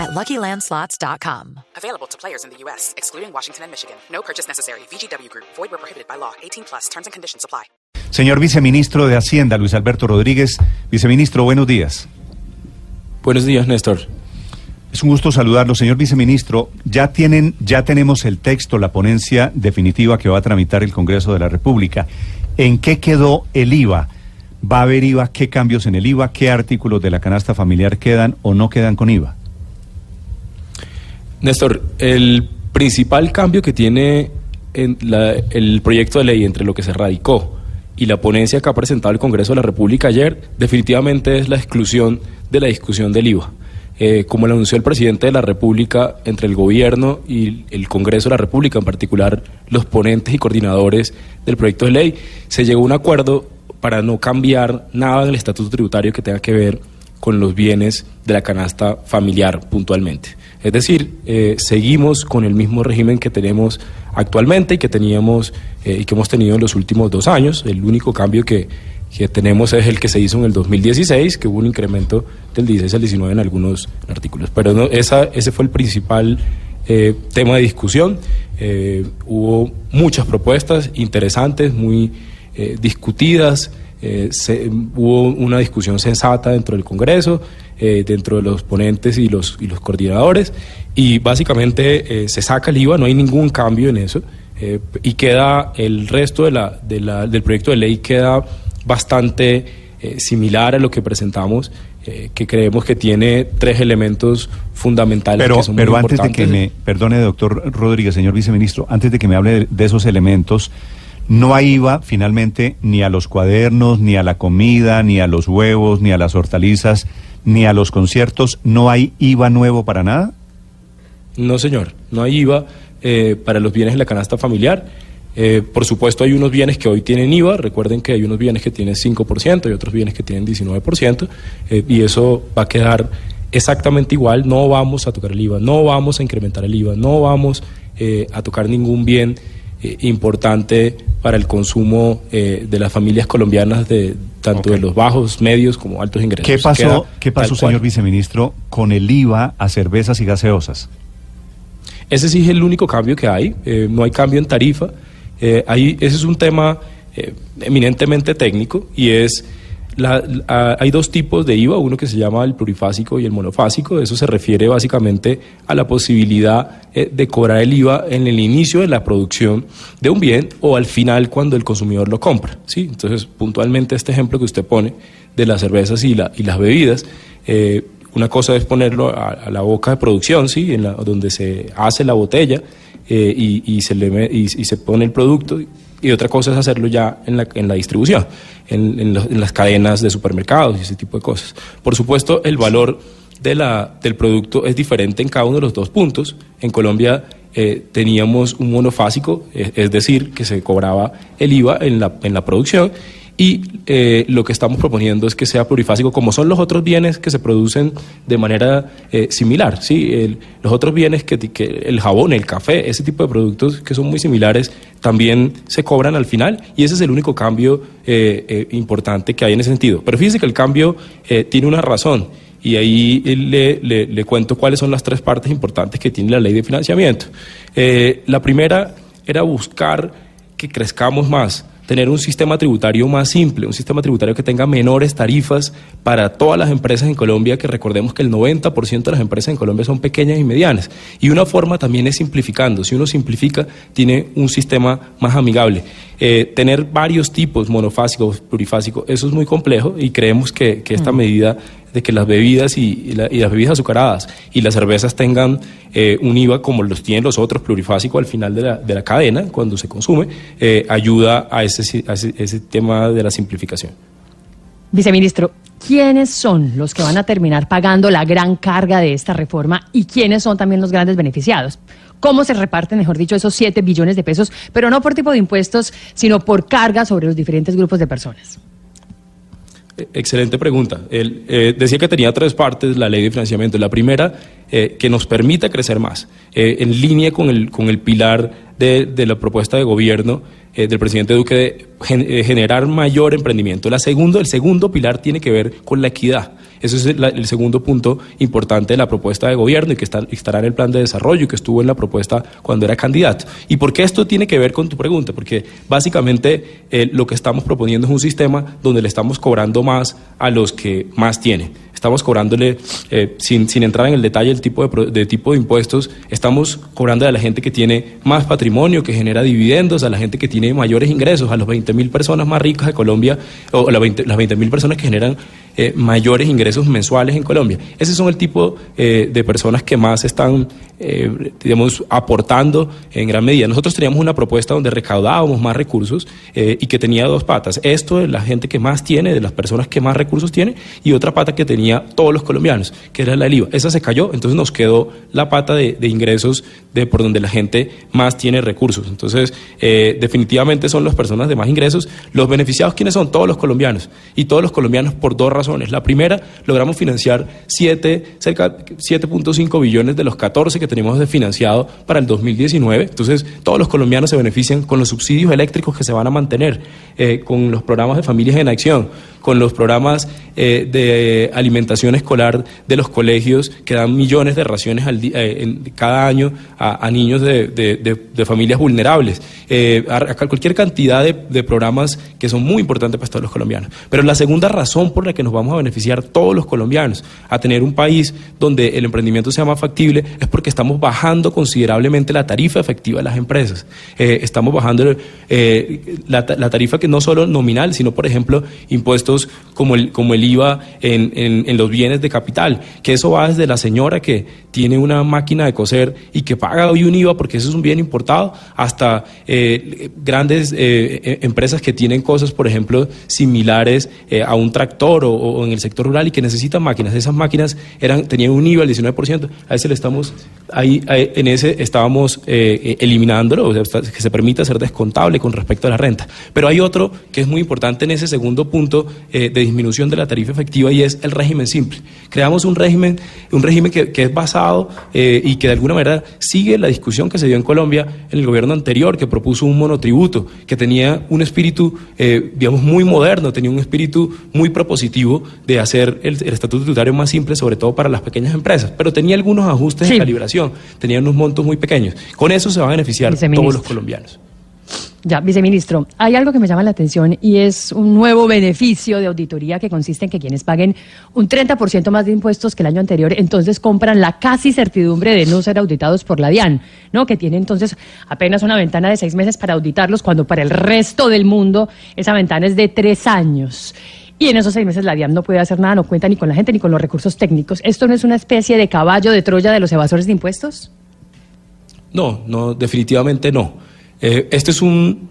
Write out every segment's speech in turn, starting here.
at LuckyLandSlots.com. Available to players in the U.S., excluding Washington and Michigan. No purchase necessary. VGW Group. Void where prohibited by law. 18 plus. Terms and conditions apply. Señor viceministro de Hacienda, Luis Alberto Rodríguez. Viceministro, buenos días. Buenos días, Néstor. Es un gusto saludarlo, señor viceministro. Ya tienen, ya tenemos el texto, la ponencia definitiva que va a tramitar el Congreso de la República. ¿En qué quedó el IVA? ¿Va a haber IVA? ¿Qué cambios en el IVA? ¿Qué artículos de la canasta familiar quedan o no quedan con IVA? Néstor, el principal cambio que tiene en la- el proyecto de ley entre lo que se radicó y la ponencia que ha presentado el Congreso de la República ayer, definitivamente es la exclusión de la discusión del IVA. Eh, como lo anunció el presidente de la República, entre el gobierno y el Congreso de la República, en particular los ponentes y coordinadores del proyecto de ley, se llegó a un acuerdo para no cambiar nada en el estatuto tributario que tenga que ver con los bienes de la canasta familiar puntualmente. Es decir, eh, seguimos con el mismo régimen que tenemos actualmente y que teníamos eh, y que hemos tenido en los últimos dos años. El único cambio que, que tenemos es el que se hizo en el 2016, que hubo un incremento del 16 al 19 en algunos artículos. Pero no, esa, ese fue el principal eh, tema de discusión. Hubo muchas propuestas interesantes, muy discutidas. Eh, se- hubo una discusión sensata dentro del Congreso, eh, dentro de los ponentes y los, y los coordinadores, y básicamente eh, se saca el IVA, no hay ningún cambio en eso, eh, y queda el resto de la, de la- del proyecto de ley queda bastante similar a lo que presentamos, que creemos que tiene tres elementos fundamentales Pero, que son muy pero antes de que importantes. me, perdone, doctor Rodríguez, señor viceministro, antes de que me hable de, de esos elementos, no hay IVA finalmente ni a los cuadernos, ni a la comida, ni a los huevos, ni a las hortalizas, ni a los conciertos. ¿No hay IVA nuevo para nada? No, señor, no hay IVA eh, para los bienes de la canasta familiar. Eh, por supuesto, hay unos bienes que hoy tienen IVA. Recuerden que hay unos bienes que tienen 5% y otros bienes que tienen 19%. eh, y eso va a quedar exactamente igual. No vamos a tocar el IVA, no vamos a incrementar el IVA, no vamos eh, a tocar ningún bien eh, importante para el consumo eh, de las familias colombianas, de tanto de los bajos, medios como altos ingresos. ¿Qué pasó, ¿qué pasó cual. señor viceministro, con el IVA a cervezas y gaseosas? Ese sí es el único cambio que hay, eh, no hay cambio en tarifa. Ahí, ese es un tema eminentemente técnico y es, la- hay dos tipos de IVA, uno que se llama el plurifásico y el monofásico. Eso se refiere básicamente a la posibilidad eh, de cobrar el IVA en el inicio de la producción de un bien o al final cuando el consumidor lo compra. ¿sí? Entonces, puntualmente este ejemplo que usted pone de las cervezas y, la- y las bebidas, eh, una cosa es ponerlo a, la boca de producción, ¿sí? en la, donde se hace la botella eh, y, se le, y, y se pone el producto, y otra cosa es hacerlo ya en la, en la distribución, en, en las cadenas de supermercados y ese tipo de cosas. Por supuesto, el valor de la, del producto es diferente en cada uno de los dos puntos. En Colombia eh, teníamos un monofásico, eh, es decir, que se cobraba el IVA en la, en la producción y eh, lo que estamos proponiendo es que sea plurifásico, como son los otros bienes que se producen de manera eh, similar. ¿sí? El- los otros bienes, que, que el jabón, el café, ese tipo de productos que son muy similares, también se cobran al final y ese es el único cambio eh, eh, importante que hay en ese sentido. Pero fíjese que el cambio eh, tiene una razón y ahí le, le- le cuento cuáles son las tres partes importantes que tiene la ley de financiamiento. Eh, la primera era buscar que crezcamos más, tener un sistema tributario más simple, un sistema tributario que tenga menores tarifas para todas las empresas en Colombia, que recordemos que el 90% de las empresas en Colombia son pequeñas y medianas. Y una forma también es simplificando. Si uno simplifica, tiene un sistema más amigable. Eh, tener varios tipos, monofásicos, plurifásicos, eso es muy complejo y creemos que, que esta medida de que las bebidas y, la- y las bebidas azucaradas y las cervezas tengan eh, un IVA como los tienen los otros, plurifásico al final de la, de la cadena, cuando se consume, eh, ayuda a ese, ese, ese tema de la simplificación. Viceministro, ¿quiénes son los que van a terminar pagando la gran carga de esta reforma y quiénes son también los grandes beneficiados? ¿Cómo se reparten, mejor dicho, esos 7 billones de pesos, pero no por tipo de impuestos, sino por carga sobre los diferentes grupos de personas? Excelente pregunta. Él eh, decía que tenía tres partes la ley de financiamiento. La primera, eh, que nos permita crecer más, eh, en línea con el, con el pilar de, de la propuesta de gobierno del presidente Duque de generar mayor emprendimiento. La segundo, el segundo pilar tiene que ver con la equidad. Ese es el, segundo punto importante de la propuesta de gobierno y que estará en el plan de desarrollo y que estuvo en la propuesta cuando era candidato. ¿Y por qué esto tiene que ver con tu pregunta? Porque básicamente eh, lo que estamos proponiendo es un sistema donde le estamos cobrando más a los que más tienen estamos cobrándole, eh, sin, sin, entrar en el detalle del tipo de, tipo de impuestos, estamos cobrando a la gente que tiene más patrimonio, que genera dividendos, a la gente que tiene mayores ingresos, a los 20 mil personas más ricas de Colombia, o las 20 mil personas que generan eh, mayores ingresos mensuales en Colombia. Ese son el tipo eh, de personas que más están, eh, digamos, aportando en gran medida. Nosotros teníamos una propuesta donde recaudábamos más recursos y que tenía dos patas. Esto de la gente que más tiene, de las personas que más recursos tiene, y otra pata que tenía todos los colombianos, que era la del IVA. Esa se cayó, entonces nos quedó la pata de, ingresos de por donde la gente más tiene recursos. Entonces, definitivamente son las personas de más ingresos. Los beneficiados, ¿quiénes son? Todos los colombianos. Y todos los colombianos por dos razones la primera, logramos financiar 7, cerca 7.5 billones de los 14 que teníamos de financiado para el 2019. Entonces, todos los colombianos se benefician con los subsidios eléctricos que se van a mantener, eh, con los programas de familias en acción, con los programas eh, de alimentación escolar de los colegios que dan millones de raciones al eh, cada año a, niños de, familias vulnerables, a, cualquier cantidad de, programas que son muy importantes para todos los colombianos. Pero la segunda razón por la que nos vamos a beneficiar todos los colombianos a tener un país donde el emprendimiento sea más factible es porque estamos bajando considerablemente la tarifa efectiva de las empresas. estamos bajando la, la tarifa que no solo nominal, sino por ejemplo impuestos como el, como el IVA en, en, los bienes de capital, que eso va desde la señora que tiene una máquina de coser y que paga hoy un IVA porque eso es un bien importado, hasta eh, grandes eh, e, empresas que tienen cosas, por ejemplo, similares eh, a un tractor o, en el sector rural y que necesitan máquinas. Esas máquinas eran, tenían un IVA del 19%, a ese le estamos, ahí, en ese estábamos eliminándolo, o sea, que se permita ser descontable con respecto a la renta. Pero hay otro que es muy importante en ese segundo punto de disminución de la tarifa efectiva y es el régimen simple. Creamos un régimen, un régimen que, que es basado eh, y que de alguna manera sigue la discusión que se dio en Colombia en el gobierno anterior, que propuso un monotributo, que tenía un espíritu, eh, digamos, muy moderno, tenía un espíritu muy propositivo de hacer el, estatuto tributario más simple, sobre todo para las pequeñas empresas, pero tenía algunos ajustes de calibración, tenía unos montos muy pequeños. Con eso se van a beneficiar todos los colombianos. Ya, viceministro, hay algo que me llama la atención y es un nuevo beneficio de auditoría que consiste en que quienes paguen un 30% más de impuestos que el año anterior, entonces compran la casi certidumbre de no ser auditados por la DIAN, ¿no? Que tiene entonces apenas una ventana de seis meses para auditarlos, cuando para el resto del mundo esa ventana es de tres años. Y en esos seis meses la DIAN no puede hacer nada, no cuenta ni con la gente ni con los recursos técnicos. ¿Esto no es una especie de caballo de Troya de los evasores de impuestos? No, no, definitivamente no. Eh, este es un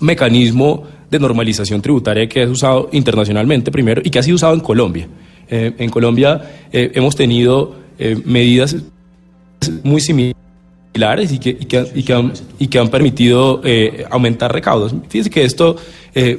mecanismo de normalización tributaria que es usado internacionalmente primero y que ha sido usado en Colombia. Eh, en Colombia eh, hemos tenido medidas muy similares y que, y que, y que, han, y que han, permitido aumentar recaudos. Fíjense que esto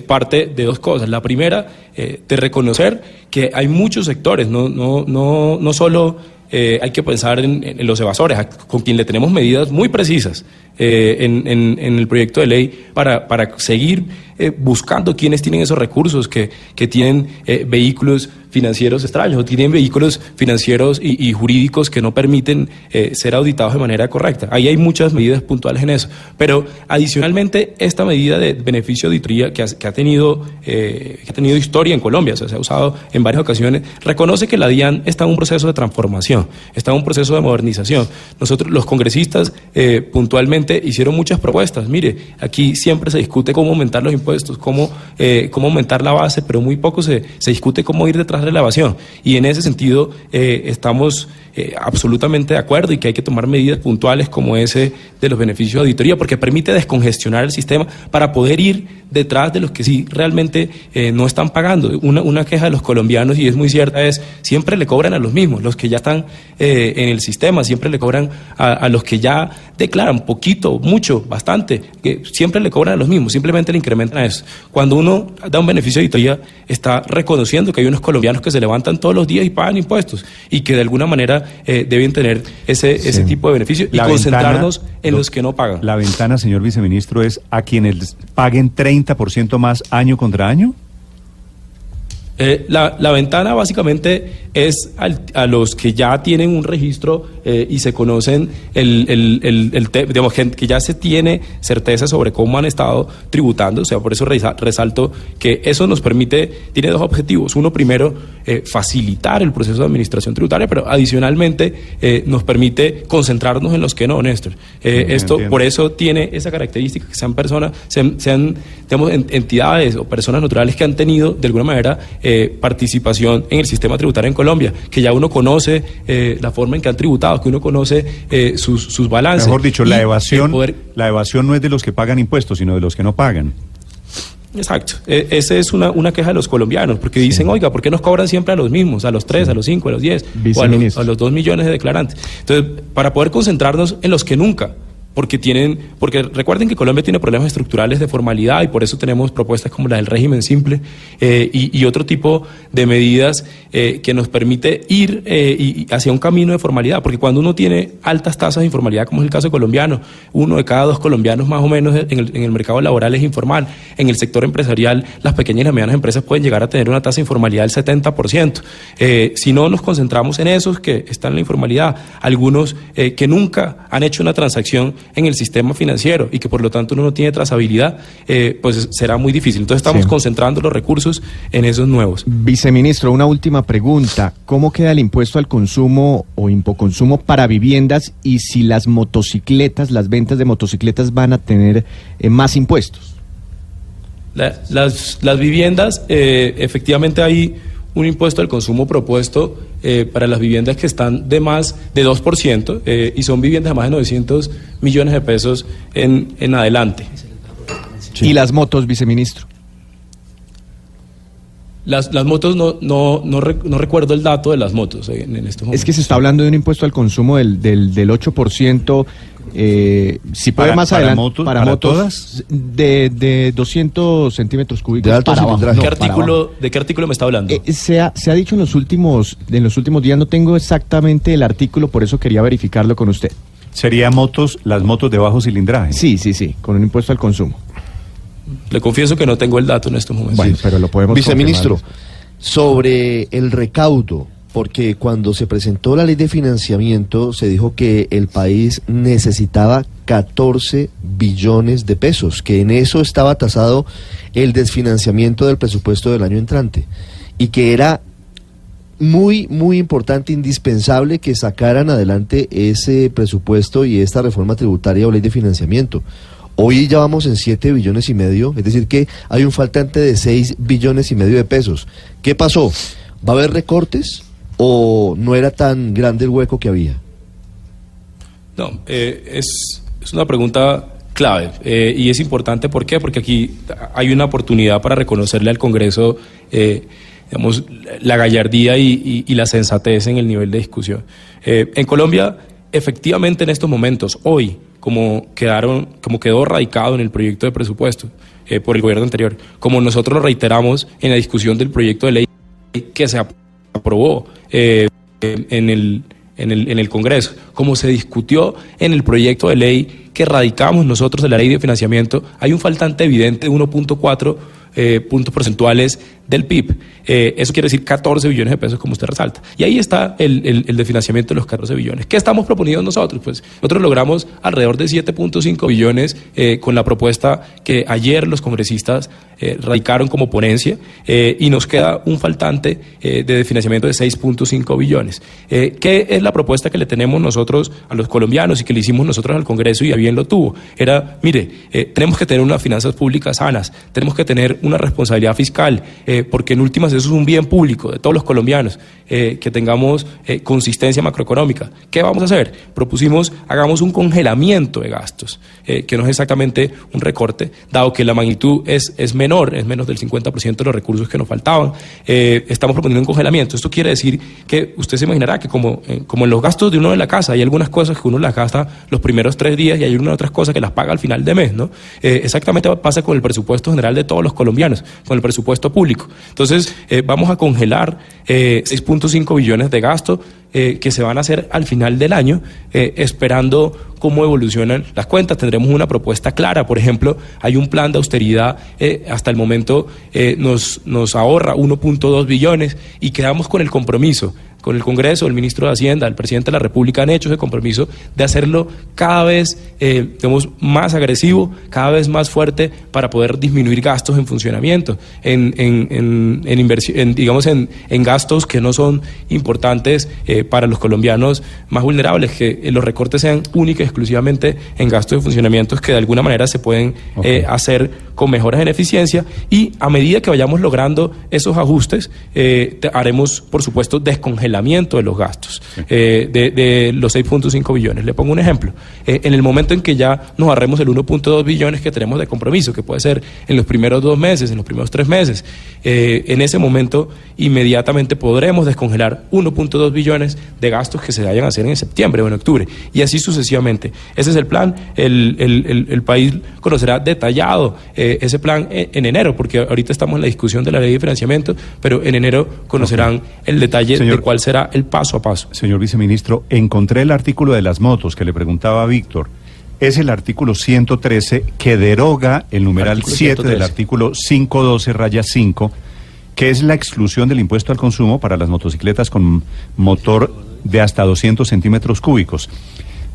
parte de dos cosas. La primera, de reconocer que hay muchos sectores, no, no, no, no solo hay que pensar en, en, los evasores, con quien le tenemos medidas muy precisas eh, en, en, el proyecto de ley para, para seguir eh, buscando quienes tienen esos recursos, que, que tienen eh, vehículos financieros extraños o tienen vehículos financieros y, jurídicos que no permiten ser auditados de manera correcta. Ahí hay muchas medidas puntuales en eso. Pero adicionalmente, esta medida de beneficio de auditoría que ha, que ha tenido, que ha tenido historia en Colombia, o sea, se ha usado en varias ocasiones, reconoce que la DIAN está en un proceso de transformación, está en un proceso de modernización. Nosotros, los congresistas, puntualmente, hicieron muchas propuestas. Mire, aquí siempre se discute cómo aumentar los impuestos, cómo, eh, cómo aumentar la base, pero muy poco se, se discute cómo ir detrás de la evasión. Y en ese sentido eh, estamos eh, absolutamente de acuerdo y que hay que tomar medidas puntuales como ese de los beneficios de auditoría, porque permite descongestionar el sistema para poder ir detrás de los que sí realmente eh, no están pagando. Una, una, queja de los colombianos, y es muy cierta, es siempre le cobran a los mismos, los que ya están eh, en el sistema, siempre le cobran a, a, los que ya declaran poquito, mucho, bastante, que siempre le cobran a los mismos, simplemente le incrementan a eso. Cuando uno da un beneficio de auditoría, está reconociendo que hay unos colombianos que se levantan todos los días y pagan impuestos y que de alguna manera eh, deben tener ese, sí. ese tipo de beneficio y concentrarnos ventana, en los que no pagan. La ventana, señor viceministro, es a quienes paguen 30% más año contra año. Eh, la, la, ventana básicamente es al, a los que ya tienen un registro eh, y se conocen, el, el, el, el te, digamos, que, que, ya se tiene certeza sobre cómo han estado tributando. O sea, por eso resalto que eso nos permite, tiene dos objetivos. Uno, primero, eh, facilitar el proceso de administración tributaria, pero adicionalmente eh, nos permite concentrarnos en los que no, Néstor. esto, por eso tiene esa característica, que sean personas, sean, sean digamos, entidades o personas naturales que han tenido, de alguna manera, eh, participación en el sistema tributario en Colombia, que ya uno conoce eh, la forma en que han tributado, que uno conoce eh, sus, sus, balances. Mejor dicho, la evasión, poder... la evasión no es de los que pagan impuestos, sino de los que no pagan. Exacto. E esa es una, una, queja de los colombianos, porque dicen, oiga, ¿por qué nos cobran siempre a los mismos, a los tres, sí. a los cinco, a los diez, o a los, a los dos millones de declarantes? Entonces, para poder concentrarnos en los que nunca porque tienen, porque recuerden que Colombia tiene problemas estructurales de formalidad y por eso tenemos propuestas como la del régimen simple eh, y, otro tipo de medidas eh, que nos permite ir eh, y, hacia un camino de formalidad, porque cuando uno tiene altas tasas de informalidad, como es el caso colombiano, uno de cada dos colombianos más o menos en el, en el mercado laboral es informal, en el sector empresarial las pequeñas y las medianas empresas pueden llegar a tener una tasa de informalidad del 70%. si no nos concentramos en esos que están en la informalidad, algunos que nunca han hecho una transacción en el sistema financiero y que por lo tanto uno no tiene trazabilidad, eh, pues será muy difícil. Entonces estamos sí. concentrando los recursos en esos nuevos. Viceministro, una última pregunta. ¿Cómo queda el impuesto al consumo o impoconsumo para viviendas y si las motocicletas, las ventas de motocicletas van a tener eh, más impuestos? La, las, las, viviendas, eh, efectivamente hay un impuesto al consumo propuesto eh, para las viviendas que están de más de 2% eh, y son viviendas de más de 900 millones de pesos en, en adelante. Sí. ¿Y las motos, viceministro? Las, las motos no, no, no, rec, no, recuerdo el dato de las motos en, en estos momentos. Es que se está hablando de un impuesto al consumo del, del, del 8%. Eh, si puede para, más para adelante motos, para, para motos todas? de, de 200 centímetros cúbicos de alto para abajo. ¿De, qué artículo, ¿De qué artículo me está hablando? Eh, se, ha, se ha dicho en los últimos en los últimos días no tengo exactamente el artículo por eso quería verificarlo con usted sería motos las motos de bajo cilindraje sí sí sí con un impuesto al consumo le confieso que no tengo el dato en estos momentos bueno, pero lo podemos viceministro sobre el recaudo porque cuando se presentó la ley de financiamiento se dijo que el país necesitaba 14 billones de pesos, que en eso estaba tasado el desfinanciamiento del presupuesto del año entrante y que era muy, muy importante, indispensable que sacaran adelante ese presupuesto y esta reforma tributaria o ley de financiamiento. Hoy ya vamos en 7 billones y medio, es decir que hay un faltante de 6 billones y medio de pesos. ¿Qué pasó? ¿Va a haber recortes? o no era tan grande el hueco que había? No, eh, es, es, una pregunta clave eh, y es importante, ¿por qué? Porque aquí hay una oportunidad para reconocerle al Congreso, eh, digamos, la gallardía y, la sensatez en el nivel de discusión. Eh, en Colombia, efectivamente en estos momentos, hoy, como, quedaron, como quedó radicado en el proyecto de presupuesto eh, por el gobierno anterior, como nosotros lo reiteramos en la discusión del proyecto de ley que se aprobó eh, en, el, en, el, en el Congreso, como se discutió en el proyecto de ley que radicamos nosotros en la ley de financiamiento, hay un faltante evidente de 1.4 eh, puntos porcentuales del PIB. Eh, eso quiere decir 14 billones de pesos, como usted resalta. Y ahí está el, de financiamiento de los 14 billones. ¿Qué estamos proponiendo nosotros? Pues nosotros logramos alrededor de 7.5 billones eh, con la propuesta que ayer los congresistas eh, radicaron como ponencia y nos queda un faltante de financiamiento de 6.5 billones. ¿Qué es la propuesta que le tenemos nosotros a los colombianos y que le hicimos nosotros al Congreso y a bien lo tuvo? Era, mire, tenemos que tener unas finanzas públicas sanas, tenemos que tener una responsabilidad fiscal eh, porque en últimas eso es un bien público de todos los colombianos, eh, que tengamos eh, consistencia macroeconómica. ¿Qué vamos a hacer? Propusimos, hagamos un congelamiento de gastos, que no es exactamente un recorte, dado que la magnitud es, es menor, es menos del 50% de los recursos que nos faltaban. estamos proponiendo un congelamiento. Esto quiere decir que usted se imaginará que como, como en los gastos de uno de la casa, hay algunas cosas que uno las gasta los primeros tres días y hay unas otras cosas que las paga al final de mes, ¿no? exactamente pasa con el presupuesto general de todos los colombianos, con el presupuesto público. Entonces, vamos a congelar 6.5 billones de gasto eh, que se van a hacer al final del año, eh, esperando cómo evolucionan las cuentas. Tendremos una propuesta clara. Por ejemplo, hay un plan de austeridad, eh, hasta el momento nos, nos ahorra 1.2 billones y quedamos con el compromiso con el Congreso, el ministro de Hacienda, el presidente de la República han hecho ese compromiso de hacerlo cada vez eh, más agresivo, cada vez más fuerte para poder disminuir gastos en funcionamiento, en, en, en, inversión, digamos en, gastos que no son importantes eh, para los colombianos más vulnerables, que los recortes sean únicos y exclusivamente en gastos de funcionamiento que de alguna manera se pueden eh, hacer con mejoras en eficiencia y a medida que vayamos logrando esos ajustes, haremos, por supuesto, descongelamiento de los gastos eh, de, los 6.5 billones. Le pongo un ejemplo. Eh, en el momento en que ya nos ahorremos el 1.2 billones que tenemos de compromiso, que puede ser en los primeros dos meses, en los primeros tres meses, eh, en ese momento inmediatamente podremos descongelar 1.2 billones de gastos que se vayan a hacer en septiembre o en octubre, y así sucesivamente. Ese es el plan. El, el, el, país conocerá detallado ese plan en, enero, porque ahorita estamos en la discusión de la ley de financiamiento, pero en enero conocerán el detalle de cuál será el paso a paso. Señor viceministro, encontré el artículo de las motos que le preguntaba a Víctor. Es el artículo 113 que deroga el numeral 7 del artículo 512 raya 5, que es la exclusión del impuesto al consumo para las motocicletas con motor de hasta 200 centímetros cúbicos.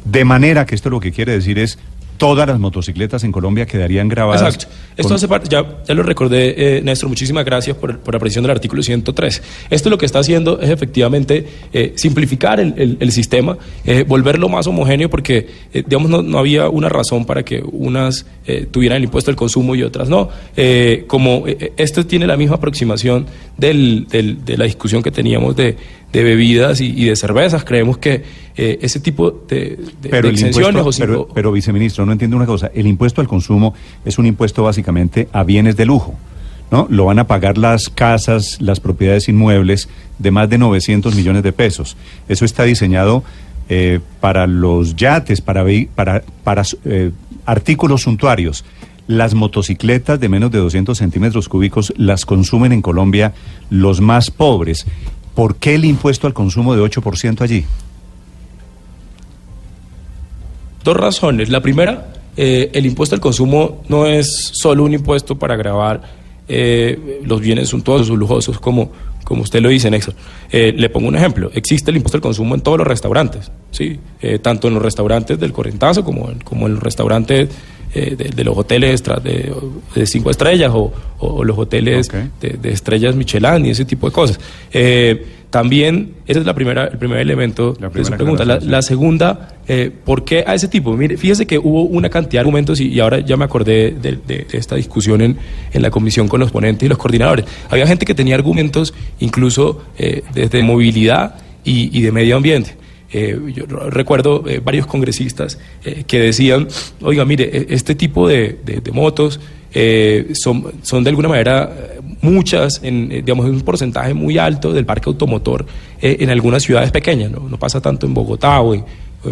De manera que esto lo que quiere decir es todas las motocicletas en Colombia quedarían grabadas. Exacto. Esto hace parte, ya, ya lo recordé, eh, Néstor, muchísimas gracias por, por, la presión del artículo 103. Esto lo que está haciendo es efectivamente eh, simplificar el, el, sistema, eh, volverlo más homogéneo, porque, eh, digamos, no, no, había una razón para que unas tuvieran el impuesto al consumo y otras no. como esto tiene la misma aproximación del, del, de la discusión que teníamos de, de bebidas y, de cervezas, creemos que ese tipo de, de, pero pero, pero, viceministro, no entiendo una cosa. El impuesto al consumo es un impuesto básicamente a bienes de lujo. ¿no? Lo van a pagar las casas, las propiedades inmuebles de más de 900 millones de pesos. Eso está diseñado eh, para los yates, para, para, para eh, artículos suntuarios. Las motocicletas de menos de 200 centímetros cúbicos las consumen en Colombia los más pobres. ¿Por qué el impuesto al consumo de 8% allí? Dos razones. La primera, eh, el impuesto al consumo no es solo un impuesto para grabar eh, los bienes suntuosos o lujosos, como, como usted lo dice, Nexo. Eh, le pongo un ejemplo. Existe el impuesto al consumo en todos los restaurantes, ¿sí? tanto en los restaurantes del Correntazo como en, como en los restaurantes de, los hoteles de, de cinco estrellas o, los hoteles de, estrellas Michelin y ese tipo de cosas. También, ese es la primera, el primer elemento de su pregunta. La, segunda, eh, ¿por qué a ese tipo? Mire, fíjese que hubo una cantidad de argumentos y, ahora ya me acordé de, esta discusión en, en, la comisión con los ponentes y los coordinadores. Había gente que tenía argumentos incluso eh, desde movilidad y, de medio ambiente. Eh, yo recuerdo varios congresistas que decían, oiga, mire, e, este tipo de, de motos son, son de alguna manera muchas, en, eh, digamos, un porcentaje muy alto del parque automotor eh, en algunas ciudades pequeñas, ¿no? no pasa tanto en Bogotá o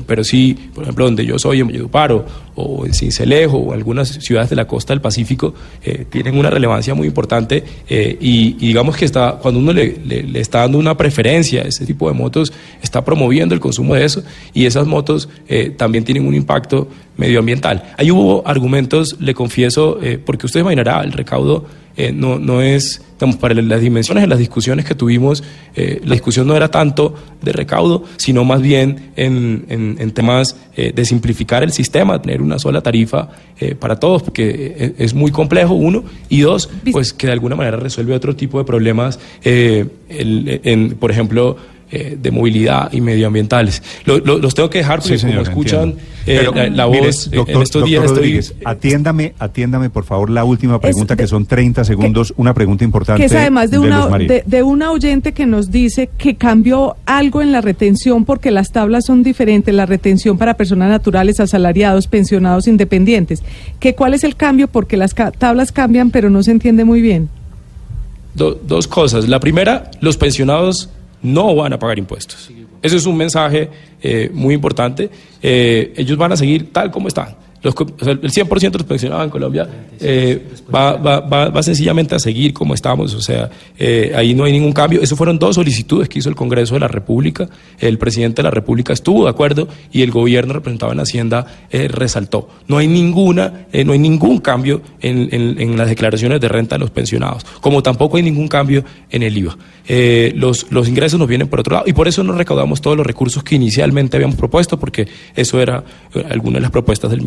pero sí, por ejemplo, donde yo soy, en Valledupar o, en Cincelejo o algunas ciudades de la costa del Pacífico, eh, tienen una relevancia muy importante y, digamos que está, cuando uno le, está dando una preferencia a ese tipo de motos, está promoviendo el consumo de eso y esas motos también tienen un impacto medioambiental. Ahí hubo argumentos, le confieso, porque usted imaginará, el recaudo eh, no, no es, digamos, para las dimensiones de las discusiones que tuvimos, eh, la discusión no era tanto de recaudo, sino más bien en, en, temas eh, de simplificar el sistema, tener una sola tarifa para todos, porque es muy complejo, uno, y dos, pues que de alguna manera resuelve otro tipo de problemas, el, en, por ejemplo, eh, de movilidad y medioambientales. Lo- lo- los tengo que dejar porque Sí, señor, como escuchan eh, Pero, la, la mire, voz, eh, doctor- en estos días doctor estoy... Rodríguez, atiéndame, atiéndame por favor la última pregunta de- que son 30 segundos, una pregunta importante. que es además de una, de, de una oyente que nos dice que cambió algo en la retención porque las tablas son diferentes, la retención para personas naturales, asalariados, pensionados, independientes. Que ¿Cuál es el cambio? Porque las ca- tablas cambian, pero no se entiende muy bien. Do- dos cosas. La primera, los pensionados no van a pagar impuestos. Eso es un mensaje eh, muy importante. Eh, ellos van a seguir tal como están. Los o sea, el 100% de los pensionados en Colombia eh, va, va- va- va sencillamente a seguir como estamos. O sea, eh, ahí no hay ningún cambio. Eso fueron dos solicitudes que hizo el Congreso de la República. El presidente de la República estuvo de acuerdo y el gobierno representado en Hacienda eh, resaltó. No hay ninguna, no hay ningún cambio en, en- en las declaraciones de renta de los pensionados, como tampoco hay ningún cambio en el IVA. Los, los ingresos nos vienen por otro lado y por eso no recaudamos todos los recursos que inicialmente habíamos propuesto, porque eso era alguna de las propuestas del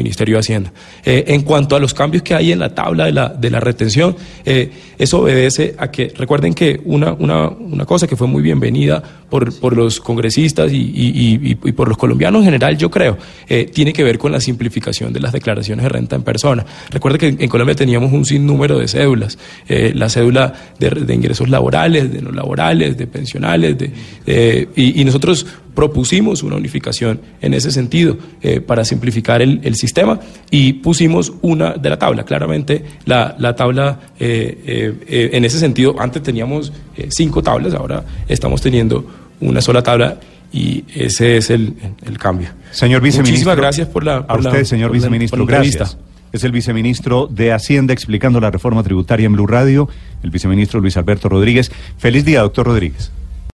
Eh, en cuanto a los cambios que hay en la tabla de la, de la retención, eh, eso obedece a que, recuerden que una, una, una cosa que fue muy bienvenida por, por los congresistas y, y- y- y por los colombianos en general, yo creo, eh, tiene que ver con la simplificación de las declaraciones de renta en persona. Recuerde que en, Colombia teníamos un sinnúmero de cédulas, eh, la cédula de, de ingresos laborales, de no laborales, de pensionales, de, y, nosotros propusimos una unificación en ese sentido eh, para simplificar el, el sistema y pusimos una de la tabla. Claramente la, la tabla en ese sentido, antes teníamos cinco tablas, ahora estamos teniendo una sola tabla y ese es el, el cambio. Señor viceministro. Muchísimas gracias por la... A por la- usted, señor viceministro, la gracias. Es el viceministro de Hacienda explicando la reforma tributaria en Blue Radio, el viceministro Luis Alberto Rodríguez. Feliz día, doctor Rodríguez.